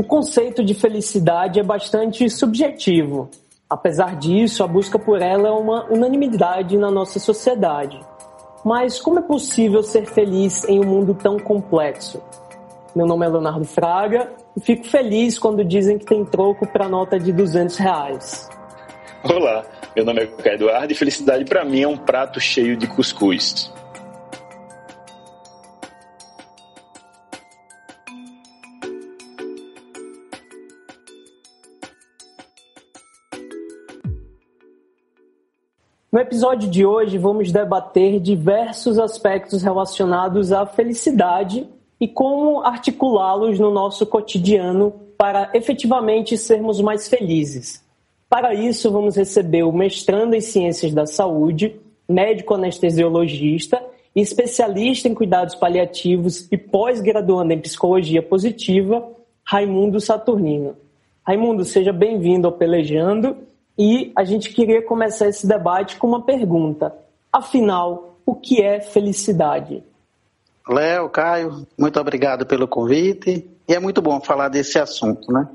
O conceito de felicidade é bastante subjetivo. Apesar disso, a busca por ela é uma unanimidade na nossa sociedade. Mas como é possível ser feliz em um mundo tão complexo? Meu nome é Leonardo Fraga e fico feliz quando dizem que tem troco para nota de 200 reais. Olá, meu nome é Eduardo e felicidade para mim é um prato cheio de cuscuz. No episódio de hoje, vamos debater diversos aspectos relacionados à felicidade e como articulá-los no nosso cotidiano para efetivamente sermos mais felizes. Para isso, vamos receber o mestrando em Ciências da Saúde, médico anestesiologista e especialista em cuidados paliativos e pós-graduando em psicologia positiva, Raimundo Saturnino. Raimundo, seja bem-vindo ao Pelejando e a gente queria começar esse debate com uma pergunta. Afinal, o que é felicidade? Léo, Caio, muito obrigado pelo convite. E é muito bom falar desse assunto, né?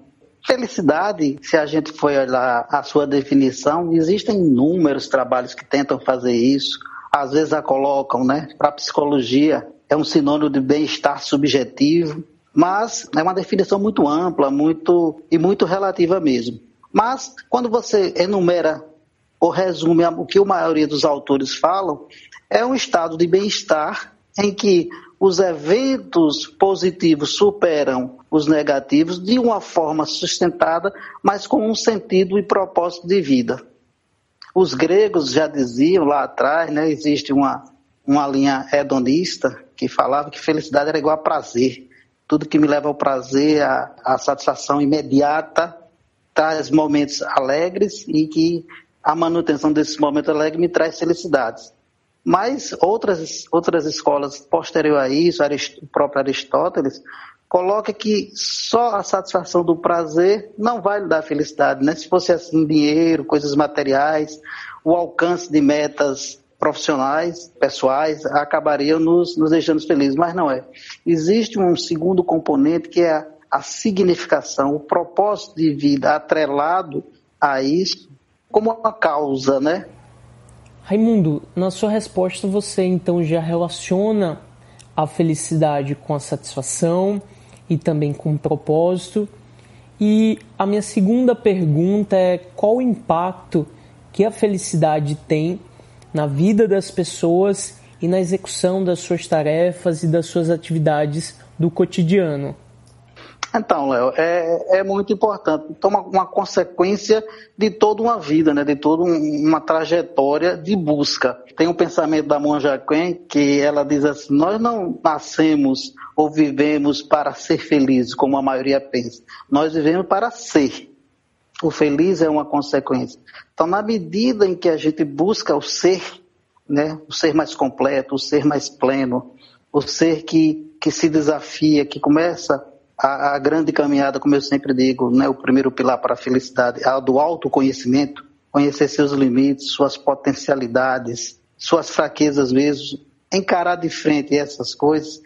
Felicidade, se a gente for olhar a sua definição, existem inúmeros trabalhos que tentam fazer isso. Às vezes a colocam, né? Para psicologia, é um sinônimo de bem-estar subjetivo, mas é uma definição muito ampla, muito e muito relativa mesmo. Mas, quando você enumera ou resume o que a maioria dos autores falam, é um estado de bem-estar em que os eventos positivos superam os negativos de uma forma sustentada, mas com um sentido e propósito de vida. Os gregos já diziam lá atrás, né, existe uma, uma linha hedonista que falava que felicidade era igual a prazer. Tudo que me leva ao prazer, a satisfação imediata, traz momentos alegres e que a manutenção desses momentos alegres me traz felicidades. Mas outras, outras escolas posterior a isso, o próprio Aristóteles, coloca que só a satisfação do prazer não vai lhe dar felicidade. Né? Se fosse assim, dinheiro, coisas materiais, o alcance de metas profissionais, pessoais, acabariam nos, nos deixando felizes, mas não é. Existe um segundo componente que é a significação, o propósito de vida atrelado a isso como uma causa, né? Raimundo, na sua resposta você então já relaciona a felicidade com a satisfação e também com o propósito. E a minha segunda pergunta é qual o impacto que a felicidade tem na vida das pessoas e na execução das suas tarefas e das suas atividades do cotidiano? Então, Léo, é, é muito importante. Então, uma, uma, consequência de toda uma vida, né? de toda um, uma trajetória de busca. Tem um pensamento da Monja Quen que ela diz assim: nós não nascemos ou vivemos para ser felizes, como a maioria pensa. Nós vivemos para ser. O feliz é uma consequência. Então, na medida em que a gente busca o ser, né? o ser mais completo, o ser mais pleno, o ser que, que se desafia, que começa a, a, grande caminhada, como eu sempre digo, né, o primeiro pilar para a felicidade é a do autoconhecimento, conhecer seus limites, suas potencialidades, suas fraquezas mesmo, encarar de frente essas coisas,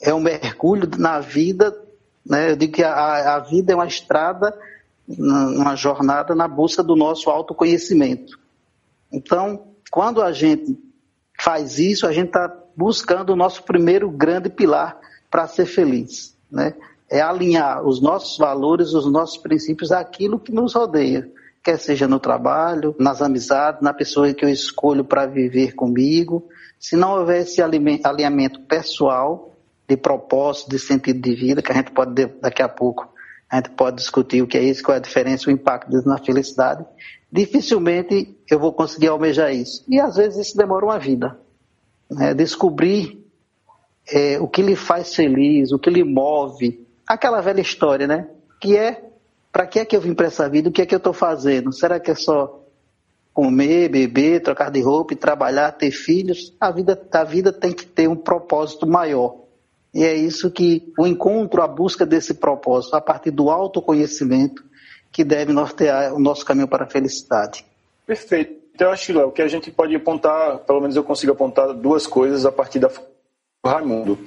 é um mergulho na vida, né, eu digo que a, a vida é uma estrada, uma jornada na busca do nosso autoconhecimento. Então, quando a gente faz isso, a gente está buscando o nosso primeiro grande pilar para ser feliz né? É alinhar os nossos valores, os nossos princípios àquilo que nos rodeia, quer seja no trabalho, nas amizades, na pessoa que eu escolho para viver comigo. Se não houver esse alinhamento pessoal, de propósito, de sentido de vida, que a gente pode, daqui a pouco, a gente pode discutir o que é isso, qual é a diferença, o impacto disso na felicidade, dificilmente eu vou conseguir almejar isso. E às vezes isso demora uma vida. Né? Descobrir é, o que lhe faz feliz, o que lhe move. Aquela velha história, né? Que é, para que é que eu vim para essa vida? O que é que eu estou fazendo? Será que é só comer, beber, trocar de roupa trabalhar, ter filhos? A vida, a vida tem que ter um propósito maior. E é isso que o encontro, a busca desse propósito, a partir do autoconhecimento, que deve nortear o nosso caminho para a felicidade. Perfeito. Então, acho, Léo, que a gente pode apontar, pelo menos eu consigo apontar duas coisas a partir da Raimundo.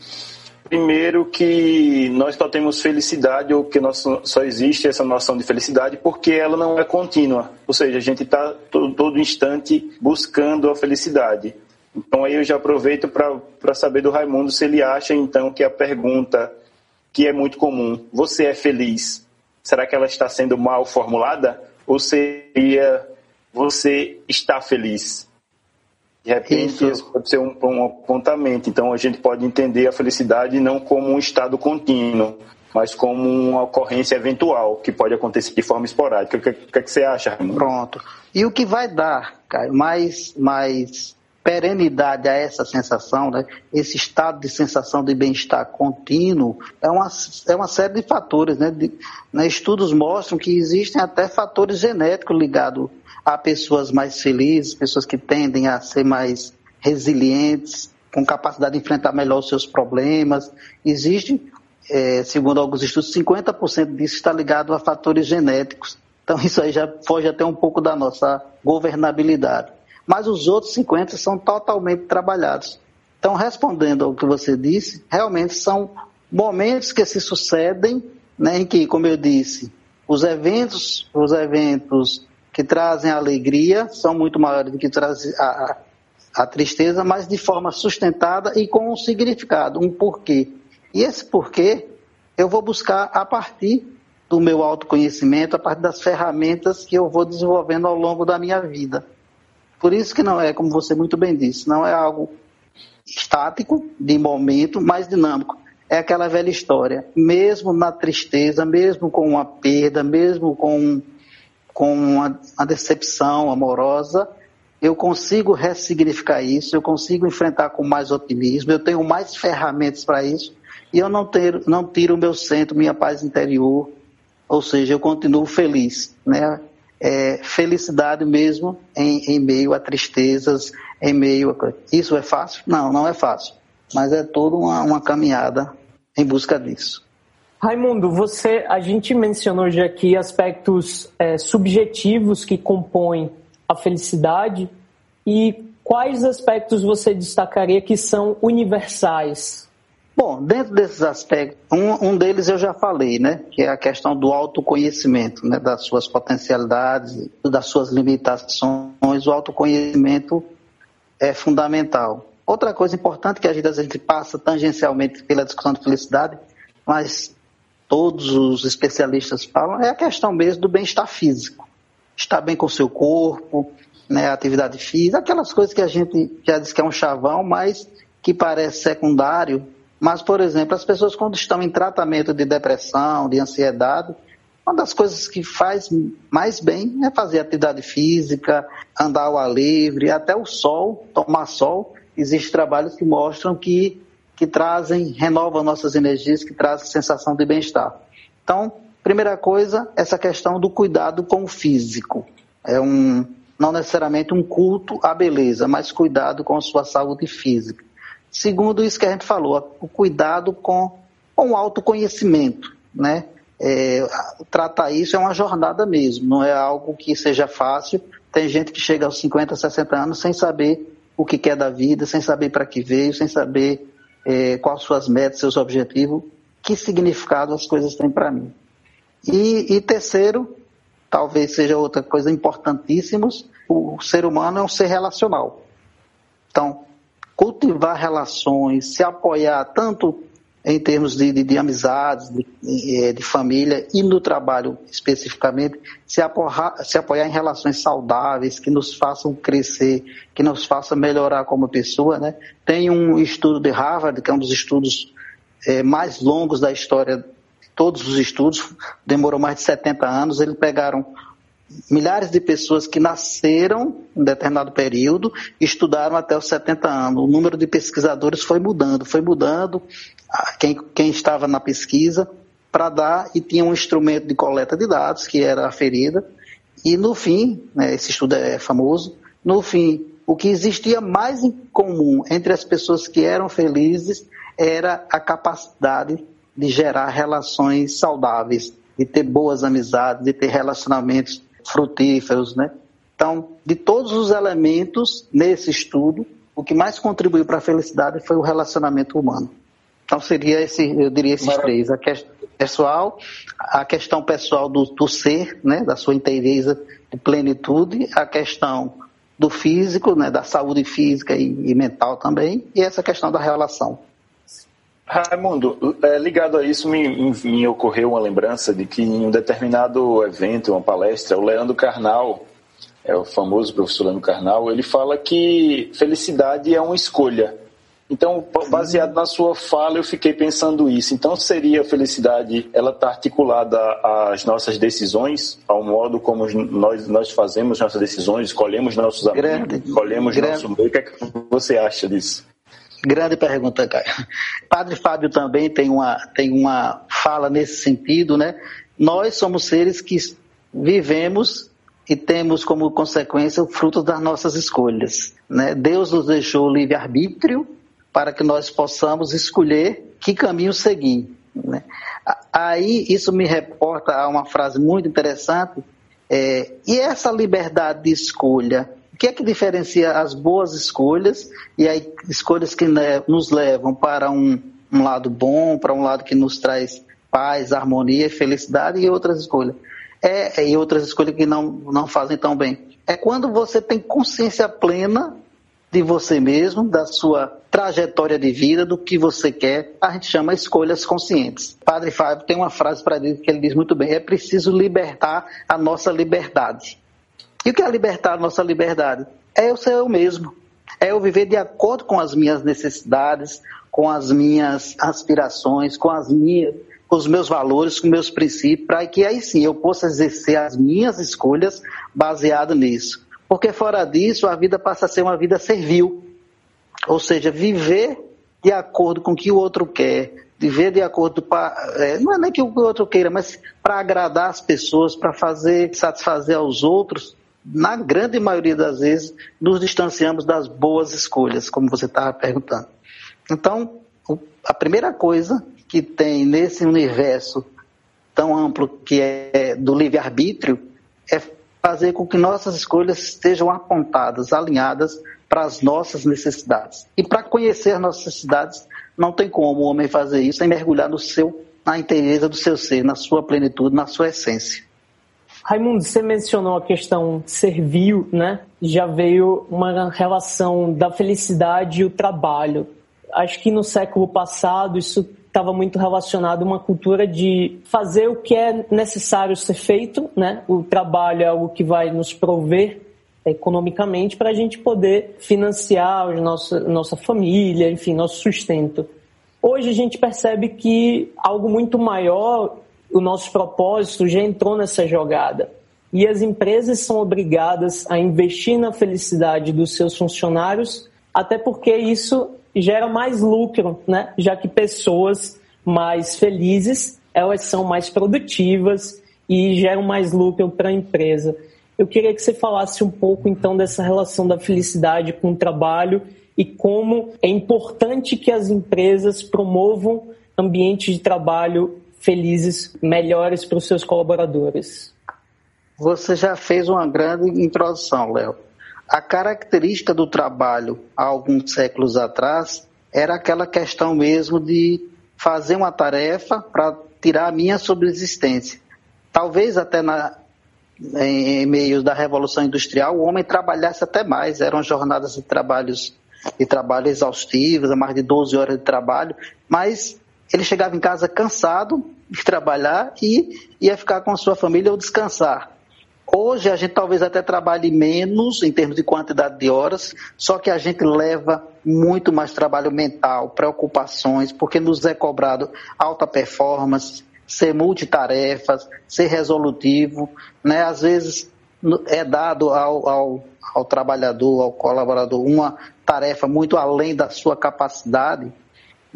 Primeiro que nós só temos felicidade ou que nós, só existe essa noção de felicidade porque ela não é contínua. Ou seja, a gente está todo, todo, instante buscando a felicidade. Então aí eu já aproveito para saber do Raimundo se ele acha então que a pergunta que é muito comum, você é feliz? Será que ela está sendo mal formulada? Ou seria você está feliz? De repente, isso, isso pode ser um, um apontamento. Então, a gente pode entender a felicidade não como um estado contínuo, mas como uma ocorrência eventual, que pode acontecer de forma esporádica. O que, que, é que você acha, Raimundo? Pronto. E o que vai dar, Caio, mais, mais perenidade a essa sensação, né? esse estado de sensação de bem-estar contínuo, é uma, é uma série de fatores. Né? De, né? Estudos mostram que existem até fatores genéticos ligados Há pessoas mais felizes, pessoas que tendem a ser mais resilientes, com capacidade de enfrentar melhor os seus problemas. Existe, é, segundo alguns estudos, 50% disso está ligado a fatores genéticos. Então isso aí já foge até um pouco da nossa governabilidade. Mas os outros 50% são totalmente trabalhados. Então, respondendo ao que você disse, realmente são momentos que se sucedem, né, em que, como eu disse, os eventos, os eventos que trazem alegria são muito maiores do que trazem a, a tristeza, mas de forma sustentada e com um significado, um porquê. E esse porquê eu vou buscar a partir do meu autoconhecimento, a partir das ferramentas que eu vou desenvolvendo ao longo da minha vida. Por isso que não é, como você muito bem disse, não é algo estático, de momento, mas dinâmico. É aquela velha história. Mesmo na tristeza, mesmo com uma perda, mesmo com com uma, uma decepção amorosa, eu consigo ressignificar isso, eu consigo enfrentar com mais otimismo, eu tenho mais ferramentas para isso e eu não, ter, não tiro o meu centro, minha paz interior, ou seja, eu continuo feliz, né? É, felicidade mesmo em, em meio a tristezas, em meio a... Isso é fácil? Não, não é fácil, mas é toda uma, uma caminhada em busca disso. Raimundo, você, a gente mencionou já aqui aspectos é, subjetivos que compõem a felicidade e quais aspectos você destacaria que são universais? Bom, dentro desses aspectos, um, um deles eu já falei, né, que é a questão do autoconhecimento, né, das suas potencialidades, das suas limitações. O autoconhecimento é fundamental. Outra coisa importante que a gente, a gente passa tangencialmente pela discussão de felicidade, mas todos os especialistas falam, é a questão mesmo do bem-estar físico. Estar bem com o seu corpo, né, atividade física, aquelas coisas que a gente já diz que é um chavão, mas que parece secundário. Mas, por exemplo, as pessoas quando estão em tratamento de depressão, de ansiedade, uma das coisas que faz mais bem é fazer atividade física, andar ao ar livre, até o sol, tomar sol. Existem trabalhos que mostram que que trazem, renovam nossas energias, que trazem sensação de bem-estar. Então, primeira coisa, essa questão do cuidado com o físico. É um, não necessariamente um culto à beleza, mas cuidado com a sua saúde física. Segundo isso que a gente falou, o cuidado com, com o autoconhecimento, né? É, tratar isso é uma jornada mesmo, não é algo que seja fácil. Tem gente que chega aos 50, 60 anos sem saber o que quer da vida, sem saber para que veio, sem saber é, quais suas metas, seus objetivos, que significado as coisas têm para mim. E, e, terceiro, talvez seja outra coisa importantíssima, o ser humano é um ser relacional. Então, cultivar relações, se apoiar tanto em termos de, de, de amizades, de, eh, de, família e no trabalho especificamente, se apoiar, se apoiar em relações saudáveis que nos façam crescer, que nos façam melhorar como pessoa. Né? Tem um estudo de Harvard, que é um dos estudos é, mais longos da história, todos os estudos, demorou mais de 70 anos, eles pegaram milhares de pessoas que nasceram em determinado período estudaram até os 70 anos. O número de pesquisadores foi mudando, foi mudando. Quem, quem estava na pesquisa para dar e tinha um instrumento de coleta de dados que era aferida. E no fim, né, esse estudo é famoso, no fim, o que existia mais em comum entre as pessoas que eram felizes era a capacidade de gerar relações saudáveis, de ter boas amizades, de ter relacionamentos frutíferos, né? Então, de todos os elementos nesse estudo, o que mais contribuiu para a felicidade foi o relacionamento humano. Então seria esse, eu diria esses Maravilha. três. A questão pessoal, a questão pessoal do, do ser, né, da sua inteireza de plenitude, a questão do físico, né, da saúde física e, e mental também, e essa questão da relação. Raimundo, é, ligado a isso, me, me, ocorreu uma lembrança de que em um determinado evento, uma palestra, o Leandro Carnal, é o famoso professor Leandro Carnal, ele fala que felicidade é uma escolha. Então, baseado na sua fala, eu fiquei pensando isso. Então, seria a felicidade, ela está articulada às nossas decisões, ao modo como nós, nós fazemos nossas decisões, escolhemos nossos amigos, grande, escolhemos grande. nosso meio. O que, é que você acha disso? Grande pergunta, Caio. Padre Fábio também tem uma, tem uma fala nesse sentido, né? Nós somos seres que vivemos e temos como consequência o fruto das nossas escolhas. Né? Deus nos deixou livre-arbítrio para que nós possamos escolher que caminho seguir. Né? Aí isso me reporta a uma frase muito interessante. É, e essa liberdade de escolha, o que é que diferencia as boas escolhas e as escolhas que nos levam para um, um lado bom, para um lado que nos traz paz, harmonia, felicidade e outras escolhas? É, e outras escolhas que não, não fazem tão bem. É quando você tem consciência plena de você mesmo, da sua trajetória de vida, do que você quer. A gente chama escolhas conscientes. Padre Fábio tem uma frase para ele que ele diz muito bem: é preciso libertar a nossa liberdade. E o que é libertar a nossa liberdade? É eu ser eu mesmo. É eu viver de acordo com as minhas necessidades, com as minhas aspirações, com as minhas com os meus valores, com meus princípios, para que aí sim eu possa exercer as minhas escolhas baseado nisso. Porque fora disso, a vida passa a ser uma vida servil. Ou seja, viver de acordo com o que o outro quer, viver de acordo para. É, não é nem que o outro queira, mas para agradar as pessoas, para fazer, satisfazer aos outros, na grande maioria das vezes, nos distanciamos das boas escolhas, como você estava perguntando. Então, a primeira coisa que tem nesse universo tão amplo que é do livre-arbítrio é fazer com que nossas escolhas estejam apontadas, alinhadas para as nossas necessidades. E para conhecer nossas necessidades, não tem como o homem fazer isso sem mergulhar no seu, na inteireza do seu ser, na sua plenitude, na sua essência. Raimundo, você mencionou a questão servil, né? Já veio uma relação da felicidade e o trabalho. Acho que no século passado isso estava muito relacionado a uma cultura de fazer o que é necessário ser feito, né? O trabalho é algo que vai nos prover economicamente para a gente poder financiar a nossa, nossa família, enfim, nosso sustento. Hoje a gente percebe que algo muito maior, o nosso propósito já entrou nessa jogada. E as empresas são obrigadas a investir na felicidade dos seus funcionários, até porque isso gera mais lucro, né? Já que pessoas mais felizes, elas são mais produtivas e geram mais lucro para a empresa. Eu queria que você falasse um pouco então dessa relação da felicidade com o trabalho e como é importante que as empresas promovam ambientes de trabalho felizes, melhores para os seus colaboradores. Você já fez uma grande introdução, Léo. A característica do trabalho há alguns séculos atrás era aquela questão mesmo de fazer uma tarefa para tirar a minha subsistência. Talvez até na, em, meios da Revolução Industrial o homem trabalhasse até mais, eram jornadas de trabalhos de trabalho exaustivas, mais de 12 horas de trabalho, mas ele chegava em casa cansado de trabalhar e ia ficar com a sua família ou descansar. Hoje a gente talvez até trabalhe menos em termos de quantidade de horas, só que a gente leva muito mais trabalho mental, preocupações, porque nos é cobrado alta performance, ser multitarefas, ser resolutivo, né? Às vezes é dado ao, ao, ao trabalhador, ao colaborador, uma tarefa muito além da sua capacidade.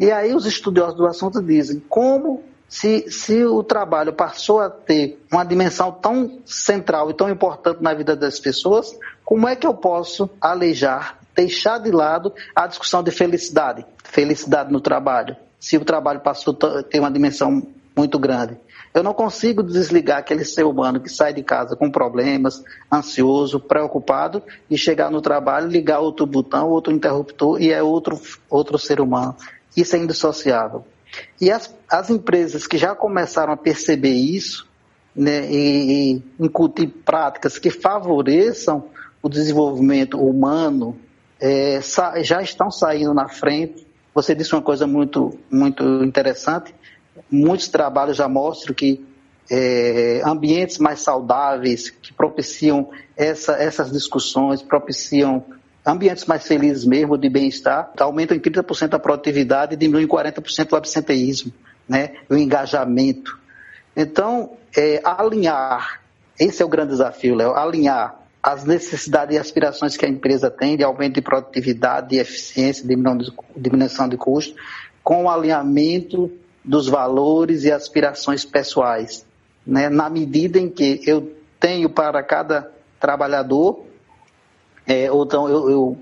E aí os estudiosos do assunto dizem como se, se o trabalho passou a ter uma dimensão tão central e tão importante na vida das pessoas, como é que eu posso alejar, deixar de lado a discussão de felicidade, felicidade no trabalho, se o trabalho passou a ter uma dimensão muito grande? Eu não consigo desligar aquele ser humano que sai de casa com problemas, ansioso, preocupado, e chegar no trabalho, ligar outro botão, outro interruptor e é outro, outro ser humano Isso é indissociável. E as, as empresas que já começaram a perceber isso né, e, e incutir práticas que favoreçam o desenvolvimento humano é, já estão saindo na frente. Você disse uma coisa muito, muito interessante. Muitos trabalhos já mostram que é, ambientes mais saudáveis, que propiciam essa, essas discussões, propiciam ambientes mais felizes mesmo, de bem-estar, aumentam em 30% a produtividade e diminuem em 40% o absenteísmo, né, o engajamento. Então, é, alinhar, esse é o grande desafio, Léo, alinhar as necessidades e aspirações que a empresa tem de aumento de produtividade, de eficiência, diminuição de custo, com o alinhamento dos valores e aspirações pessoais, né, na medida em que eu tenho para cada trabalhador é, ou então eu, eu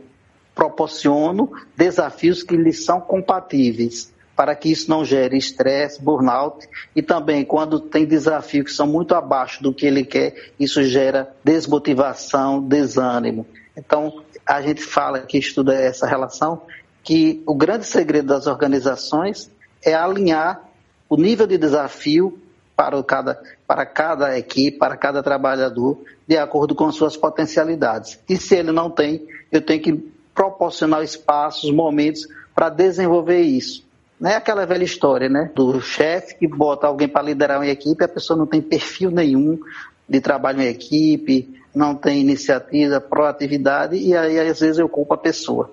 proporciono desafios que lhes são compatíveis para que isso não gere estresse, burnout e também quando tem desafios que são muito abaixo do que ele quer, isso gera desmotivação, desânimo. Então, a gente fala que estuda essa relação, que o grande segredo das organizações é alinhar o nível de desafio para cada, para cada equipe, para cada trabalhador, de acordo com suas potencialidades. E se ele não tem, eu tenho que proporcionar espaços, momentos para desenvolver isso. Não é aquela velha história, né? Do chefe que bota alguém para liderar uma equipe, a pessoa não tem perfil nenhum de trabalho em equipe, não tem iniciativa, proatividade, e aí às vezes eu culpo a pessoa.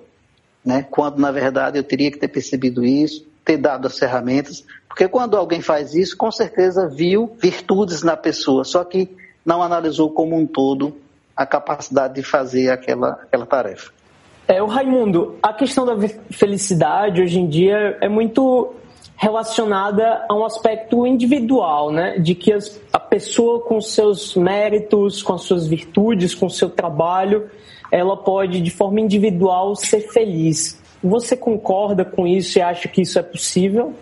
Né? Quando na verdade eu teria que ter percebido isso, ter dado as ferramentas, porque quando alguém faz isso, com certeza viu virtudes na pessoa, só que não analisou como um todo a capacidade de fazer aquela, aquela tarefa. É, o Raimundo, a questão da felicidade hoje em dia é muito relacionada a um aspecto individual, né? De que as, a pessoa com seus méritos, com as suas virtudes, com o seu trabalho, ela pode de forma individual ser feliz. Você concorda com isso e acha que isso é possível?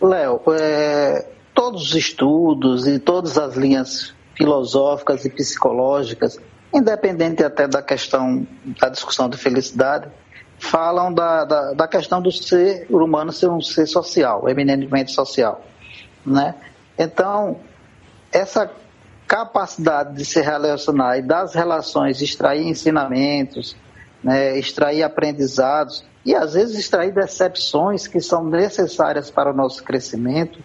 Léo, é, todos os estudos e todas as linhas filosóficas e psicológicas, independente até da questão da discussão de felicidade, falam da, da, da questão do ser humano ser um ser social, eminentemente social. Né? Então, essa capacidade de se relacionar e das relações extrair ensinamentos, né, extrair aprendizados, e às vezes extrair decepções que são necessárias para o nosso crescimento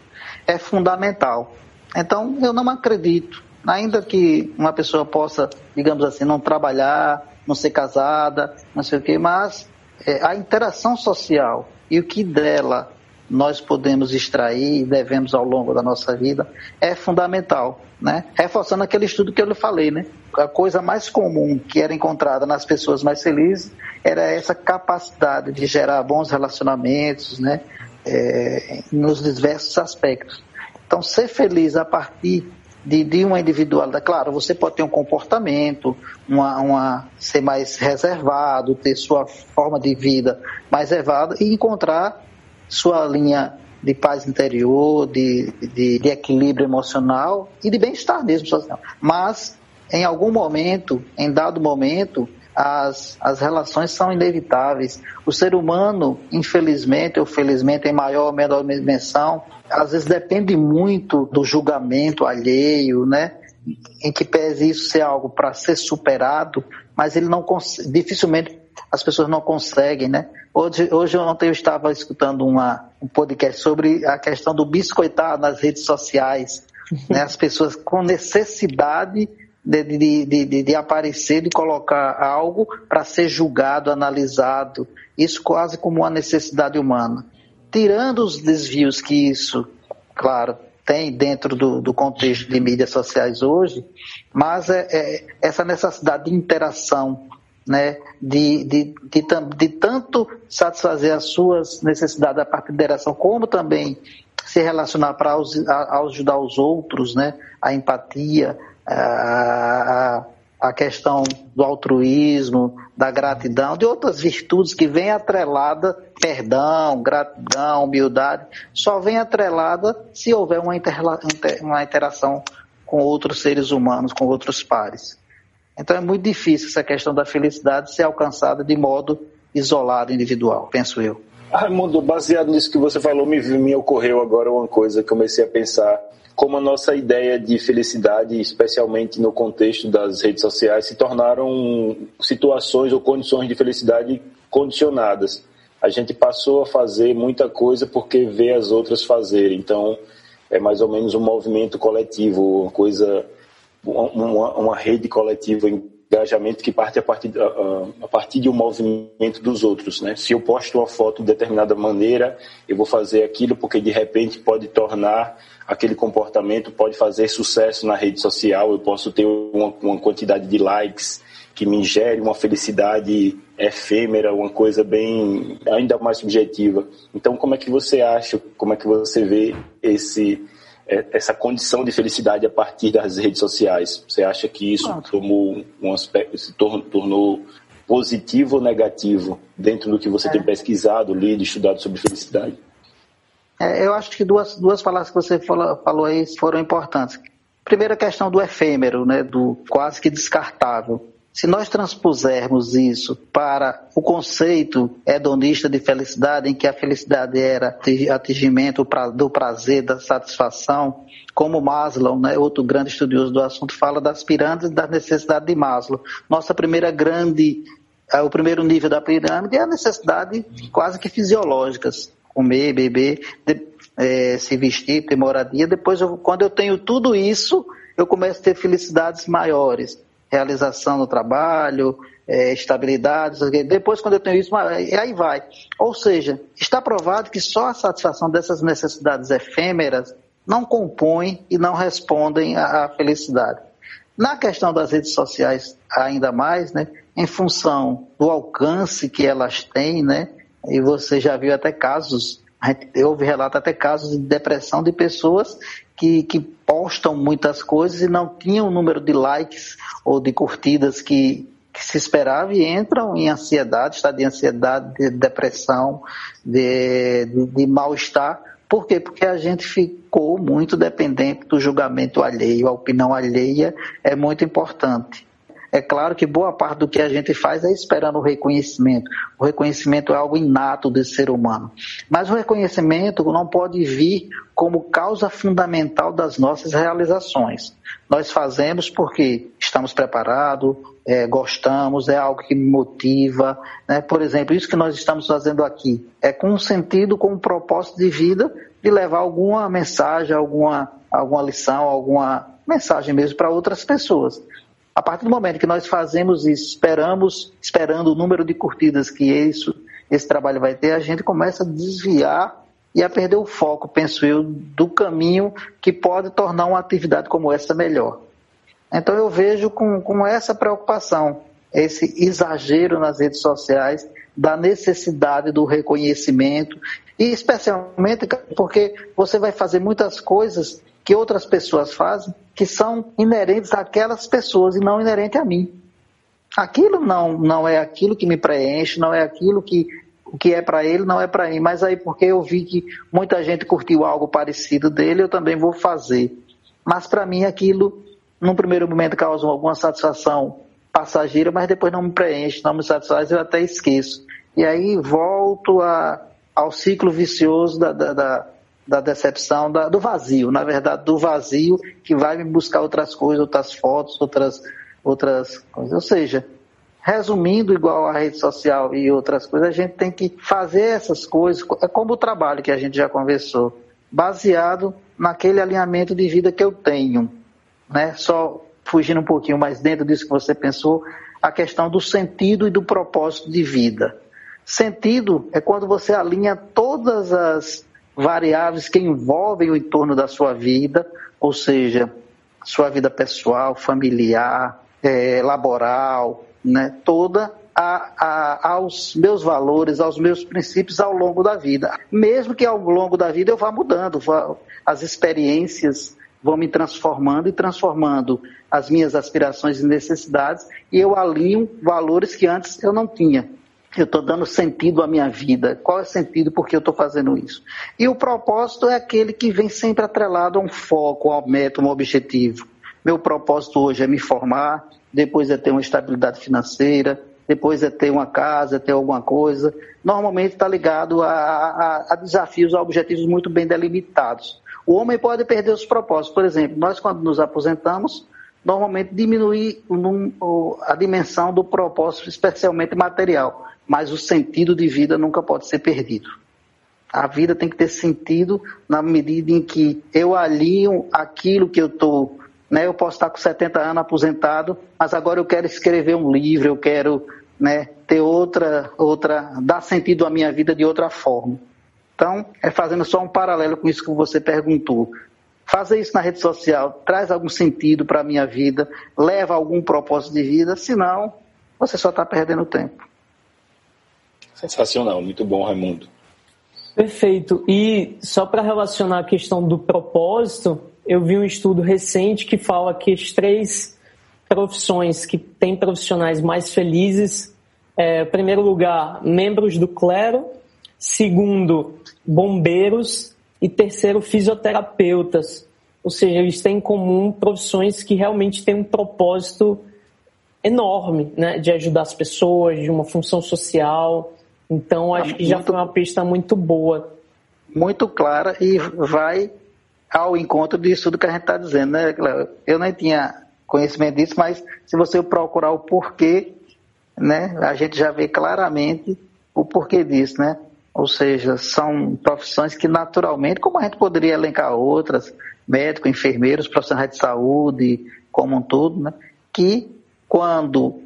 é fundamental. Então, eu não acredito, ainda que uma pessoa possa, digamos assim, não trabalhar, não ser casada, não sei o quê, mas é, a interação social e o que dela nós podemos extrair e devemos ao longo da nossa vida é fundamental, né? Reforçando aquele estudo que eu lhe falei, né? A coisa mais comum que era encontrada nas pessoas mais felizes era essa capacidade de gerar bons relacionamentos, né? É, nos diversos aspectos. Então, ser feliz a partir de, de, uma individualidade. Claro, você pode ter um comportamento, uma, uma, ser mais reservado, ter sua forma de vida mais elevada e encontrar sua linha de paz interior, de, de, de equilíbrio emocional e de bem-estar mesmo social. Mas, em algum momento, em dado momento, as, as relações são inevitáveis. O ser humano, infelizmente ou felizmente, em maior ou menor dimensão, às vezes depende muito do julgamento alheio, né? Em que pese isso ser algo para ser superado, mas ele não dificilmente as pessoas não conseguem, né? Hoje, hoje ontem eu estava escutando uma, um podcast sobre a questão do biscoitar nas redes sociais, né? As pessoas com necessidade de, de, de, de aparecer, de colocar algo para ser julgado, analisado, isso quase como uma necessidade humana. Tirando os desvios que isso, claro, tem dentro do, do contexto de mídias sociais hoje, mas é, é essa necessidade de interação, né, de, de, de, de, tanto satisfazer as suas necessidades a partir da interação, como também se relacionar para ajudar os outros, né, a empatia, a, a questão do altruísmo, da gratidão, de outras virtudes que vem atrelada, perdão, gratidão, humildade, só vem atrelada se houver uma, uma interação com outros seres humanos, com outros pares. Então é muito difícil essa questão da felicidade ser alcançada de modo isolado, individual, penso eu. Raimundo, baseado nisso que você falou, me, me ocorreu agora uma coisa, comecei a pensar como a nossa ideia de felicidade, especialmente no contexto das redes sociais, se tornaram situações ou condições de felicidade condicionadas. A gente passou a fazer muita coisa porque vê as outras fazerem. Então, é mais ou menos um movimento coletivo, uma coisa, uma, uma rede coletiva engajamento que parte a partir, a, partir de um movimento dos outros. Né? Se eu posto uma foto de determinada maneira, eu vou fazer aquilo porque de repente pode tornar aquele comportamento, pode fazer sucesso na rede social, eu posso ter uma, uma quantidade de likes que me gere uma felicidade efêmera, uma coisa bem ainda mais subjetiva. Então, como é que você acha, como é que você vê esse essa condição de felicidade a partir das redes sociais? Você acha que isso tomou um aspecto, se tornou positivo ou negativo dentro do que você é. tem pesquisado, lido, estudado sobre felicidade? É, eu acho que duas, duas palavras que você falou, falou aí foram importantes. Primeira questão do efêmero, né, do quase que descartável. Se nós transpusermos isso para o conceito hedonista de felicidade, em que a felicidade era atingimento do prazer, da satisfação, como Maslow, né, outro grande estudioso do assunto, fala das pirâmides da necessidade de Maslow. Nossa primeira grande, é, o primeiro nível da pirâmide é a necessidade quase que fisiológicas, comer, beber, de, é, se vestir, ter moradia. Depois, eu, quando eu tenho tudo isso, eu começo a ter felicidades maiores realização no trabalho, é, estabilidade, depois quando eu tenho isso, aí vai. Ou seja, está provado que só a satisfação dessas necessidades efêmeras não compõem e não respondem à felicidade. Na questão das redes sociais, ainda mais, né, em função do alcance que elas têm, né, e você já viu até casos, houve relato até casos de depressão de pessoas que, que postam muitas coisas e não tinham o número de likes ou de curtidas que, que se esperava e entram em ansiedade, estado de ansiedade, de depressão, de, de, de mal-estar. Por quê? Porque a gente ficou muito dependente do julgamento alheio, a opinião alheia é muito importante. É claro que boa parte do que a gente faz é esperando o reconhecimento. O reconhecimento é algo inato desse ser humano. Mas o reconhecimento não pode vir como causa fundamental das nossas realizações. Nós fazemos porque estamos preparados, é, gostamos, é algo que motiva. Né? Por exemplo, isso que nós estamos fazendo aqui é com um sentido, com um propósito de vida de levar alguma mensagem, alguma, alguma lição, alguma mensagem mesmo para outras pessoas. A partir do momento que nós fazemos isso, esperamos, esperando o número de curtidas que isso, esse trabalho vai ter, a gente começa a desviar e a perder o foco, penso eu, do caminho que pode tornar uma atividade como essa melhor. Então eu vejo com, com essa preocupação, esse exagero nas redes sociais, da necessidade do reconhecimento, e especialmente porque você vai fazer muitas coisas que outras pessoas fazem que são inerentes àquelas pessoas e não inerente a mim. Aquilo não, não é aquilo que me preenche, não é aquilo que o que é para ele não é para mim, mas aí porque eu vi que muita gente curtiu algo parecido dele, eu também vou fazer. Mas para mim aquilo, num primeiro momento, causa alguma satisfação passageira, mas depois não me preenche, não me satisfaz, eu até esqueço. E aí volto a, ao ciclo vicioso da, da, da da decepção, da, do vazio, na verdade, do vazio que vai me buscar outras coisas, outras fotos, outras, outras coisas. Ou seja, resumindo, igual a rede social e outras coisas, a gente tem que fazer essas coisas, é como o trabalho que a gente já conversou, baseado naquele alinhamento de vida que eu tenho. Né? Só fugindo um pouquinho mais dentro disso que você pensou, a questão do sentido e do propósito de vida. Sentido é quando você alinha todas as variáveis que envolvem o entorno da sua vida, ou seja, sua vida pessoal, familiar, é, laboral, né, toda a, a, aos meus valores, aos meus princípios ao longo da vida. Mesmo que ao longo da vida eu vá mudando, vá, as experiências vão me transformando e transformando as minhas aspirações e necessidades, e eu alinho valores que antes eu não tinha eu estou dando sentido à minha vida. Qual é o sentido por que eu estou fazendo isso? E o propósito é aquele que vem sempre atrelado a um foco, a um método, a um objetivo. Meu propósito hoje é me formar, depois é ter uma estabilidade financeira, depois é ter uma casa, é ter alguma coisa. Normalmente está ligado a, a, a, desafios, a objetivos muito bem delimitados. O homem pode perder os propósitos. Por exemplo, nós quando nos aposentamos, normalmente diminuir a dimensão do propósito, especialmente material, mas o sentido de vida nunca pode ser perdido. A vida tem que ter sentido na medida em que eu alinho aquilo que eu estou. Né, eu posso estar com 70 anos aposentado, mas agora eu quero escrever um livro, eu quero né, ter outra, outra, dar sentido à minha vida de outra forma. Então, é fazendo só um paralelo com isso que você perguntou. Fazer isso na rede social traz algum sentido para a minha vida, leva algum propósito de vida, senão você só está perdendo tempo. Sensacional, muito bom, Raimundo. Perfeito. E só para relacionar a questão do propósito, eu vi um estudo recente que fala que as três profissões que têm profissionais mais felizes, é, primeiro lugar, membros do clero, segundo, bombeiros e terceiro, fisioterapeutas. Ou seja, eles têm em comum profissões que realmente têm um propósito enorme, né, de ajudar as pessoas, de uma função social. Então, acho que já foi uma pista muito boa. Muito clara e vai ao encontro disso tudo que a gente está dizendo, né, Cléo? Eu nem tinha conhecimento disso, mas se você procurar o porquê, né, a gente já vê claramente o porquê disso, né? Ou seja, são profissões que naturalmente, como a gente poderia elencar outras, médico, enfermeiros, profissionais de saúde, como um todo, né, que quando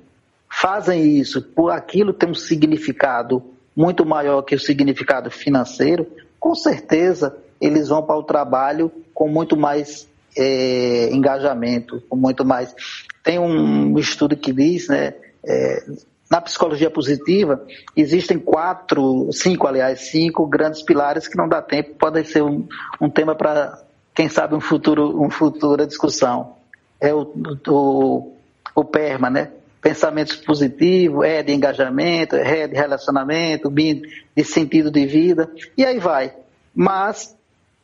fazem isso por aquilo tem um significado muito maior que o significado financeiro, com certeza eles vão para o trabalho com muito mais é, engajamento, com muito mais. Tem um estudo que diz, né, é, na psicologia positiva, existem quatro, cinco, aliás, cinco grandes pilares que não dá tempo, podem ser um, um tema para, quem sabe, um futuro, uma futura discussão. É o, o, o PERMA, né? Pensamentos positivos, é de engajamento, é de relacionamento, de sentido de vida, e aí vai. Mas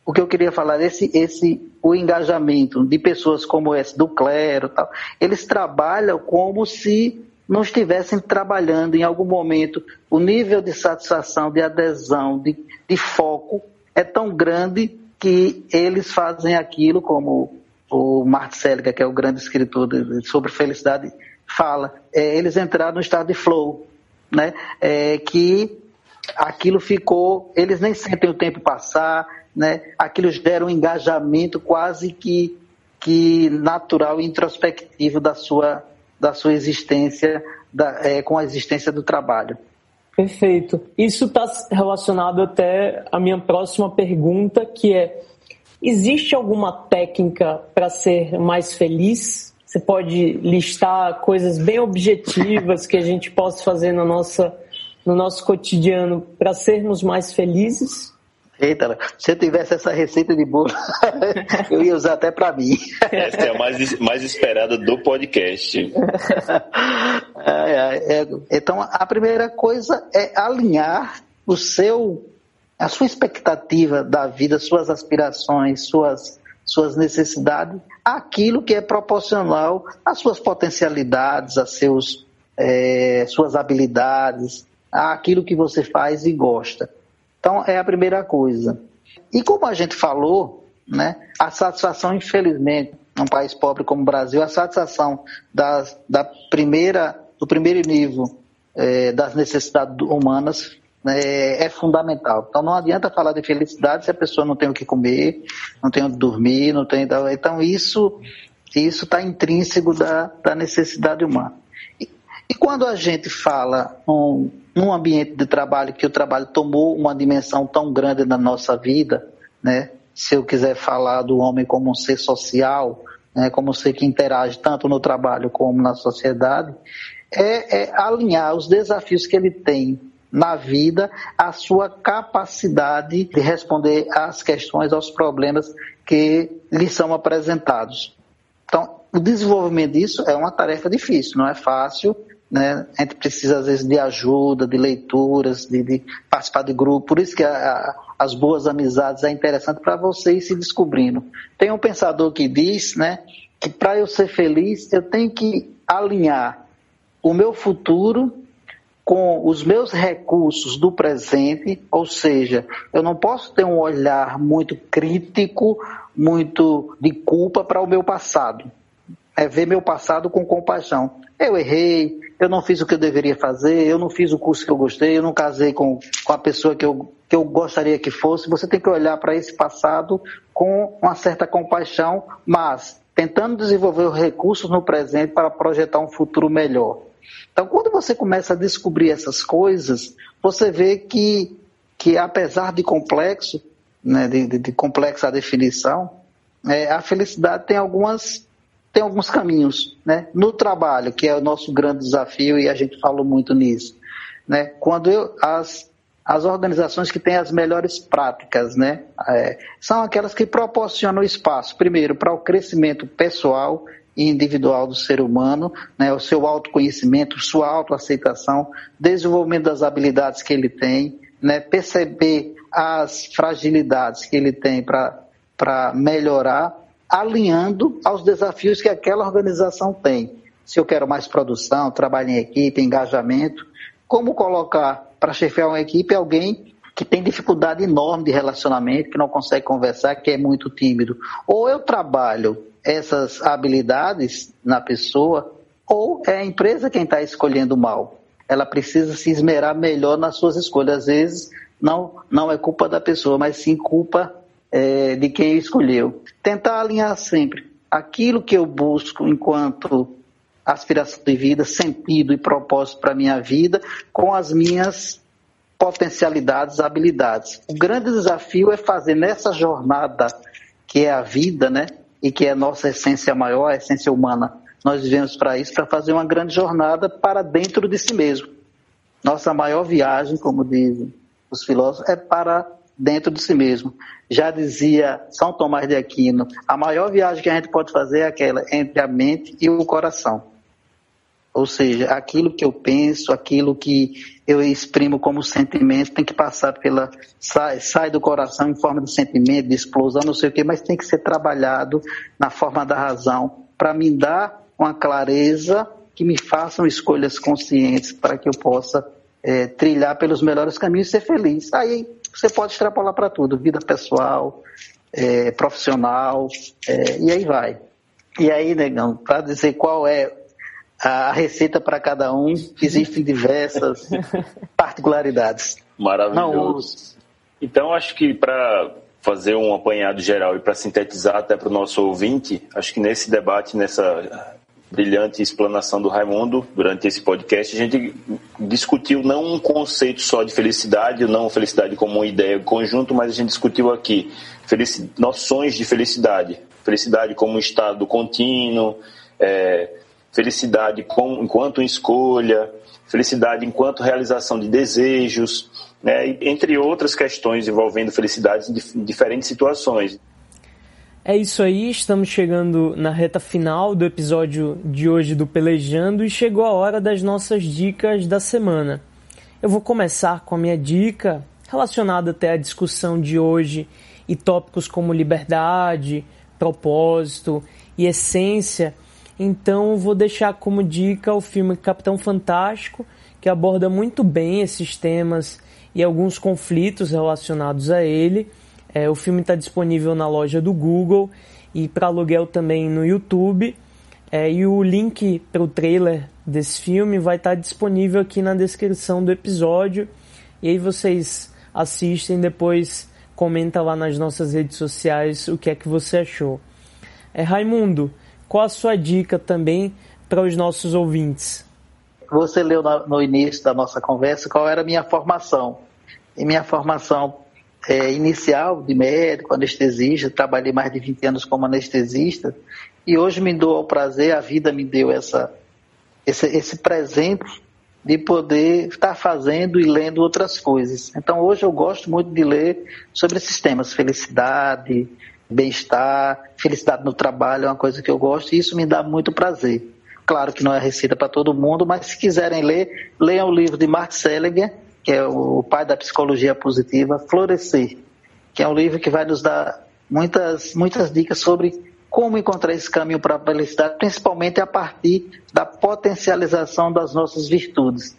o que eu queria falar, esse, esse, o engajamento de pessoas como esse, do clero tal, eles trabalham como se não estivessem trabalhando em algum momento. O nível de satisfação, de adesão, de, de foco é tão grande que eles fazem aquilo como o Seliger, que é o grande escritor sobre felicidade, fala, é, eles entraram no estado de flow, né? É, que aquilo ficou, eles nem sentem o tempo passar, né? Aquilo gera um engajamento quase que, que natural e introspectivo da sua, da sua existência, da, é, com a existência do trabalho. Perfeito. Isso está relacionado até à minha próxima pergunta, que é: existe alguma técnica para ser mais feliz? Você pode listar coisas bem objetivas que a gente possa fazer no, nossa, no nosso cotidiano para sermos mais felizes? Eita, se eu tivesse essa receita de bolo, eu ia usar até para mim. Essa é a mais, mais esperada do podcast. É, é, então, a primeira coisa é alinhar o seu, a sua expectativa da vida, suas aspirações, suas suas necessidades, aquilo que é proporcional às suas potencialidades, às seus, é, suas habilidades, àquilo que você faz e gosta. Então, é a primeira coisa. E como a gente falou, né, a satisfação, infelizmente, num país pobre como o Brasil, a satisfação das, da primeira, do primeiro nível é, das necessidades humanas é, é, fundamental. Então não adianta falar de felicidade se a pessoa não tem o que comer, não tem onde dormir, não tem. Então isso isso está intrínseco da, da necessidade humana. E, e, quando a gente fala um, num ambiente de trabalho que o trabalho tomou uma dimensão tão grande na nossa vida, né? Se eu quiser falar do homem como um ser social, né, como um ser que interage tanto no trabalho como na sociedade, é, é alinhar os desafios que ele tem na vida a sua capacidade de responder às questões, aos problemas que lhe são apresentados. Então, o desenvolvimento disso é uma tarefa difícil, não é fácil. Né? A gente precisa, às vezes, de ajuda, de leituras, de, de participar de grupo. Por isso que a, a, as boas amizades é interessante para você ir se descobrindo. Tem um pensador que diz né, que para eu ser feliz, eu tenho que alinhar o meu futuro com os meus recursos do presente, ou seja, eu não posso ter um olhar muito crítico, muito de culpa para o meu passado. É ver meu passado com compaixão. Eu errei, eu não fiz o que eu deveria fazer, eu não fiz o curso que eu gostei, eu não casei com, com a pessoa que eu, que eu gostaria que fosse. Você tem que olhar para esse passado com uma certa compaixão, mas tentando desenvolver os recursos no presente para projetar um futuro melhor. Então, quando você começa a descobrir essas coisas, você vê que, que apesar de complexo, né, de, de, de complexa definição, é, a felicidade tem algumas tem alguns caminhos, né? No trabalho, que é o nosso grande desafio e a gente falou muito nisso, né? Quando eu, as as organizações que têm as melhores práticas, né? É, são aquelas que proporcionam espaço, primeiro, para o crescimento pessoal individual do ser humano, né, o seu autoconhecimento, sua autoaceitação, desenvolvimento das habilidades que ele tem, né, perceber as fragilidades que ele tem para melhorar, alinhando aos desafios que aquela organização tem. Se eu quero mais produção, trabalho em equipe, engajamento, como colocar para chefiar uma equipe alguém que tem dificuldade enorme de relacionamento, que não consegue conversar, que é muito tímido. Ou eu trabalho essas habilidades na pessoa, ou é a empresa quem está escolhendo mal. Ela precisa se esmerar melhor nas suas escolhas. Às vezes, não, não é culpa da pessoa, mas sim culpa é, de quem escolheu. Tentar alinhar sempre aquilo que eu busco enquanto aspiração de vida, sentido e propósito para a minha vida, com as minhas potencialidades, habilidades. O grande desafio é fazer nessa jornada que é a vida, né? E que é a nossa essência maior, a essência humana. Nós vivemos para isso, para fazer uma grande jornada para dentro de si mesmo. Nossa maior viagem, como dizem os filósofos, é para dentro de si mesmo. Já dizia São Tomás de Aquino, a maior viagem que a gente pode fazer é aquela entre a mente e o coração. Ou seja, aquilo que eu penso, aquilo que eu exprimo como sentimento, tem que passar pela. sai, sai do coração em forma de sentimento, de explosão, não sei o quê, mas tem que ser trabalhado na forma da razão, para me dar uma clareza que me façam escolhas conscientes para que eu possa é, trilhar pelos melhores caminhos e ser feliz. Aí você pode extrapolar para tudo, vida pessoal, é, profissional, é, e aí vai. E aí, negão, para dizer qual é a receita para cada um, existem diversas particularidades. Maravilhoso. Então, acho que para fazer um apanhado geral e para sintetizar até para o nosso ouvinte, acho que nesse debate, nessa brilhante explanação do Raimundo durante esse podcast, a gente discutiu não um conceito só de felicidade, não felicidade como uma ideia conjunto, mas a gente discutiu aqui noções de felicidade. Felicidade como um estado contínuo, é, felicidade com, enquanto escolha, felicidade enquanto realização de desejos, né, entre outras questões envolvendo felicidade em diferentes situações. É isso aí, estamos chegando na reta final do episódio de hoje do Pelejando e chegou a hora das nossas dicas da semana. Eu vou começar com a minha dica relacionada até à discussão de hoje e tópicos como liberdade, propósito e essência então vou deixar como dica o filme Capitão Fantástico, que aborda muito bem esses temas e alguns conflitos relacionados a ele. É, o filme está disponível na loja do Google e para aluguel também no YouTube. É, e o link para o trailer desse filme vai estar tá disponível aqui na descrição do episódio. E aí vocês assistem depois comenta lá nas nossas redes sociais o que é que você achou. É Raimundo, qual a sua dica também para os nossos ouvintes? Você leu no início da nossa conversa qual era a minha formação. E minha formação é, inicial de médico, anestesista, trabalhei mais de 20 anos como anestesista e hoje me dou ao prazer, a vida me deu essa, esse, esse presente de poder estar fazendo e lendo outras coisas. Então hoje eu gosto muito de ler sobre esses temas, felicidade, bem-estar, felicidade no trabalho é uma coisa que eu gosto e isso me dá muito prazer. Claro que não é receita para todo mundo, mas se quiserem ler, leiam o livro de Mark Seliger, que é o pai da psicologia positiva, Florescer, que é um livro que vai nos dar muitas, muitas dicas sobre como encontrar esse caminho para a felicidade, principalmente a partir da potencialização das nossas virtudes.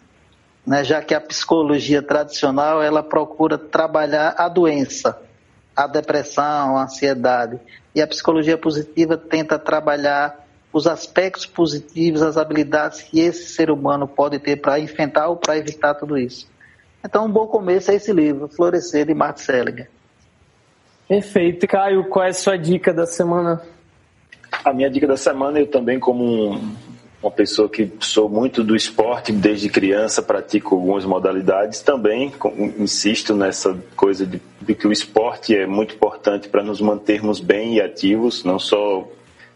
né, já que a psicologia tradicional ela procura trabalhar a doença, a depressão, a ansiedade, e a psicologia positiva tenta trabalhar os aspectos positivos, as habilidades que esse ser humano pode ter para enfrentar ou para evitar tudo isso. Então, um bom começo é esse livro, Florescer, de Mark Seliger. Perfeito. Caio, qual é a sua dica da semana? A minha dica da semana, eu também, como um, uma pessoa que sou muito do esporte desde criança, pratico algumas modalidades, também insisto nessa coisa de, de que o esporte é muito importante para nos mantermos bem e ativos, não só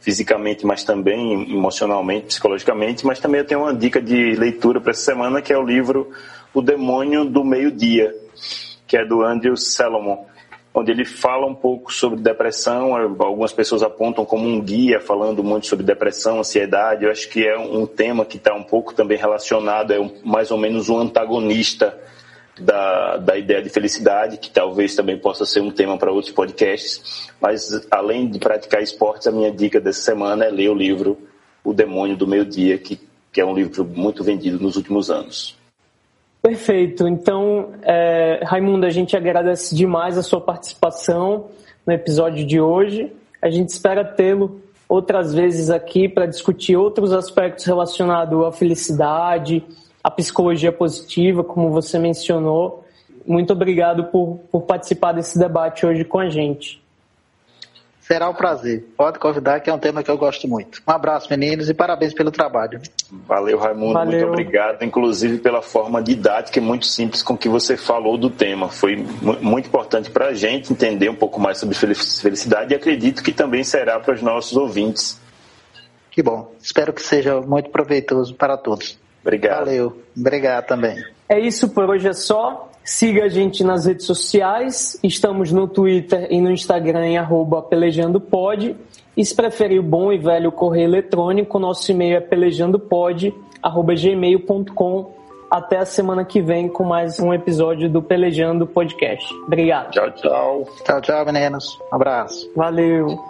fisicamente, mas também emocionalmente, psicologicamente. Mas também eu tenho uma dica de leitura para essa semana, que é o livro O Demônio do Meio-Dia, que é do Andrew Salomon onde ele fala um pouco sobre depressão. Algumas pessoas apontam como um guia falando muito sobre depressão, ansiedade. Eu acho que é um tema que está um pouco também relacionado, é um, mais ou menos um antagonista da, da ideia de felicidade, que talvez também possa ser um tema para outros podcasts. Mas além de praticar esportes, a minha dica dessa semana é ler o livro O Demônio do Meio Dia, que, que é um livro muito vendido nos últimos anos. Perfeito. Então, é, Raimundo, a gente agradece demais a sua participação no episódio de hoje. A gente espera tê-lo outras vezes aqui para discutir outros aspectos relacionados à felicidade, à psicologia positiva, como você mencionou. Muito obrigado por, por participar desse debate hoje com a gente. Será um prazer. Pode convidar, que é um tema que eu gosto muito. Um abraço, meninos, e parabéns pelo trabalho. Valeu, Raimundo. Valeu. Muito obrigado, inclusive pela forma didática e muito simples com que você falou do tema. Foi muito importante para a gente entender um pouco mais sobre felicidade e acredito que também será para os nossos ouvintes. Que bom. Espero que seja muito proveitoso para todos. Obrigado. Valeu. Obrigado também. É isso por hoje é só. Siga a gente nas redes sociais. Estamos no Twitter e no Instagram em arroba pelejandopod. E se preferir o bom e velho correio eletrônico, nosso e-mail é pelejandopod.gmail.com. Até a semana que vem com mais um episódio do Pelejando Podcast. Obrigado. Tchau, tchau. Tchau, tchau, meninos. Um abraço. Valeu.